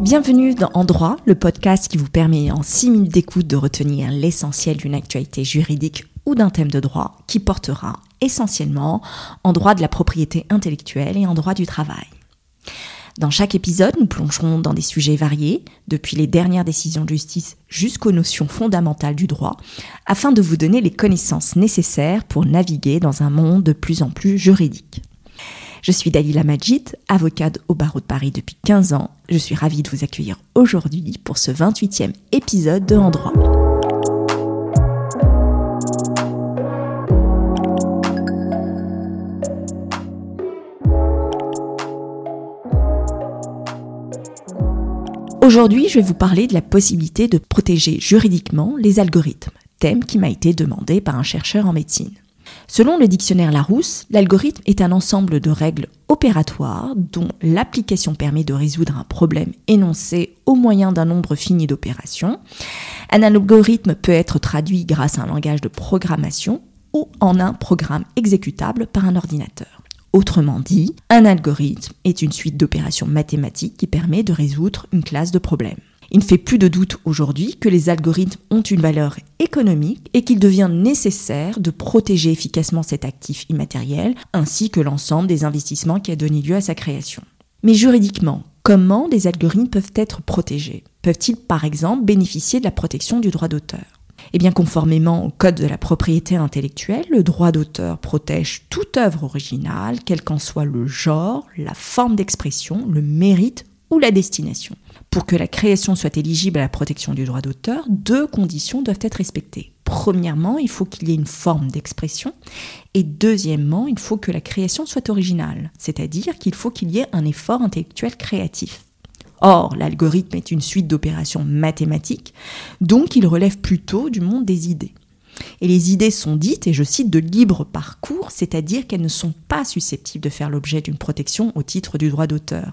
Bienvenue dans En droit, le podcast qui vous permet en 6 minutes d'écoute de retenir l'essentiel d'une actualité juridique ou d'un thème de droit qui portera essentiellement en droit de la propriété intellectuelle et en droit du travail. Dans chaque épisode, nous plongerons dans des sujets variés, depuis les dernières décisions de justice jusqu'aux notions fondamentales du droit, afin de vous donner les connaissances nécessaires pour naviguer dans un monde de plus en plus juridique. Je suis Dalila Majid, avocate au barreau de Paris depuis 15 ans. Je suis ravie de vous accueillir aujourd'hui pour ce 28e épisode de En droit. Aujourd'hui, je vais vous parler de la possibilité de protéger juridiquement les algorithmes, thème qui m'a été demandé par un chercheur en médecine. Selon le dictionnaire Larousse, l'algorithme est un ensemble de règles opératoires dont l'application permet de résoudre un problème énoncé au moyen d'un nombre fini d'opérations. Un algorithme peut être traduit grâce à un langage de programmation ou en un programme exécutable par un ordinateur. Autrement dit, un algorithme est une suite d'opérations mathématiques qui permet de résoudre une classe de problèmes. Il ne fait plus de doute aujourd'hui que les algorithmes ont une valeur économique et qu'il devient nécessaire de protéger efficacement cet actif immatériel ainsi que l'ensemble des investissements qui a donné lieu à sa création. Mais juridiquement, comment des algorithmes peuvent être protégés? Peuvent-ils par exemple bénéficier de la protection du droit d'auteur? Eh bien, conformément au Code de la propriété intellectuelle, le droit d'auteur protège toute œuvre originale, quel qu'en soit le genre, la forme d'expression, le mérite ou la destination. Pour que la création soit éligible à la protection du droit d'auteur, deux conditions doivent être respectées. Premièrement, il faut qu'il y ait une forme d'expression et deuxièmement, il faut que la création soit originale, c'est-à-dire qu'il faut qu'il y ait un effort intellectuel créatif. Or, l'algorithme est une suite d'opérations mathématiques, donc il relève plutôt du monde des idées. Et les idées sont dites, et je cite, de libre parcours, c'est-à-dire qu'elles ne sont pas susceptibles de faire l'objet d'une protection au titre du droit d'auteur.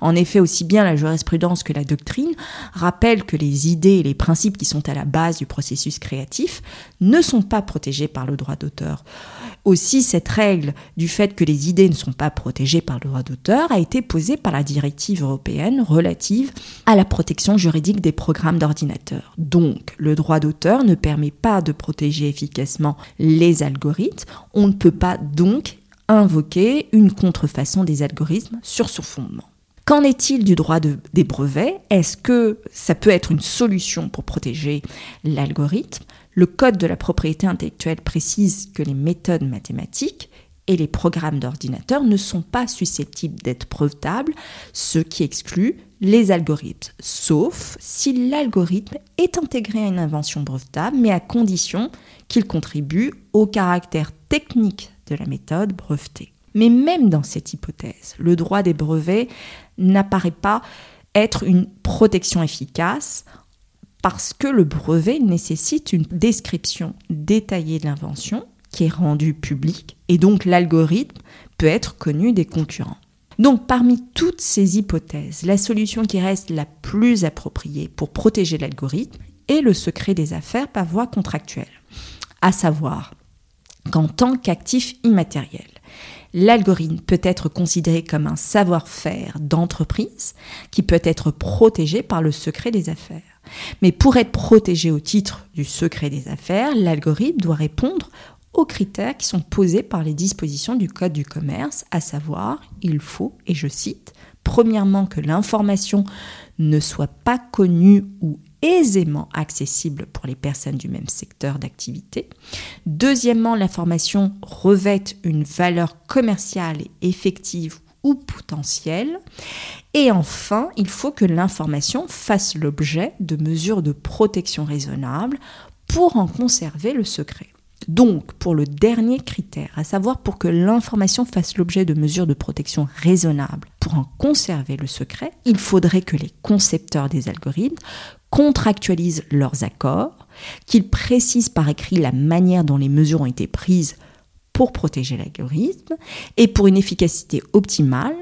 En effet, aussi bien la jurisprudence que la doctrine rappellent que les idées et les principes qui sont à la base du processus créatif ne sont pas protégés par le droit d'auteur. Aussi, cette règle du fait que les idées ne sont pas protégées par le droit d'auteur a été posée par la directive européenne relative à la protection juridique des programmes d'ordinateur. Donc, le droit d'auteur ne permet pas de protéger efficacement les algorithmes, on ne peut pas donc invoquer une contrefaçon des algorithmes sur ce fondement. Qu'en est-il du droit des brevets? Est-ce que ça peut être une solution pour protéger l'algorithme? Le Code de la propriété intellectuelle précise que les méthodes mathématiques et les programmes d'ordinateur ne sont pas susceptibles d'être brevetables, ce qui exclut les algorithmes, sauf si l'algorithme est intégré à une invention brevetable, mais à condition qu'il contribue au caractère technique de la méthode brevetée. Mais même dans cette hypothèse, le droit des brevets n'apparaît pas être une protection efficace parce que le brevet nécessite une description détaillée de l'invention qui est rendue publique et donc l'algorithme peut être connu des concurrents. Donc parmi toutes ces hypothèses, la solution qui reste la plus appropriée pour protéger l'algorithme est le secret des affaires par voie contractuelle, à savoir qu'en tant qu'actif immatériel, l'algorithme peut être considéré comme un savoir-faire d'entreprise qui peut être protégé par le secret des affaires. Mais pour être protégé au titre du secret des affaires, l'algorithme doit répondre aux critères qui sont posés par les dispositions du Code du commerce, à savoir, il faut, et je cite, premièrement que l'information ne soit pas connue ou aisément accessible pour les personnes du même secteur d'activité. Deuxièmement, l'information revête une valeur commerciale effective ou potentielle. Et enfin, il faut que l'information fasse l'objet de mesures de protection raisonnables pour en conserver le secret. Donc, pour le dernier critère, à savoir pour que l'information fasse l'objet de mesures de protection raisonnables pour en conserver le secret, il faudrait que les concepteurs des algorithmes contractualisent leurs accords, qu'ils précisent par écrit la manière dont les mesures ont été prises pour protéger l'algorithme et pour une efficacité optimale,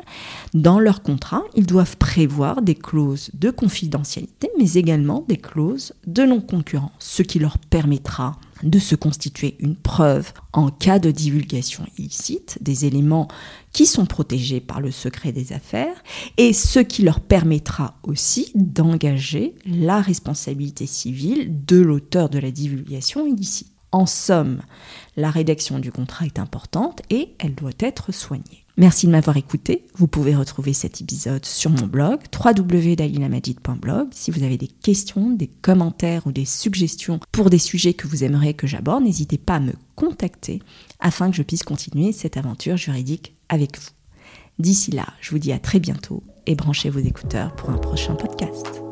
dans leur contrat, ils doivent prévoir des clauses de confidentialité, mais également des clauses de non-concurrence, ce qui leur permettra de se constituer une preuve en cas de divulgation illicite des éléments qui sont protégés par le secret des affaires et ce qui leur permettra aussi d'engager la responsabilité civile de l'auteur de la divulgation illicite. En somme, la rédaction du contrat est importante et elle doit être soignée. Merci de m'avoir écouté. Vous pouvez retrouver cet épisode sur mon blog www.dalinamajid.blog. Si vous avez des questions, des commentaires ou des suggestions pour des sujets que vous aimeriez que j'aborde, n'hésitez pas à me contacter afin que je puisse continuer cette aventure juridique avec vous. D'ici là, je vous dis à très bientôt et branchez vos écouteurs pour un prochain podcast.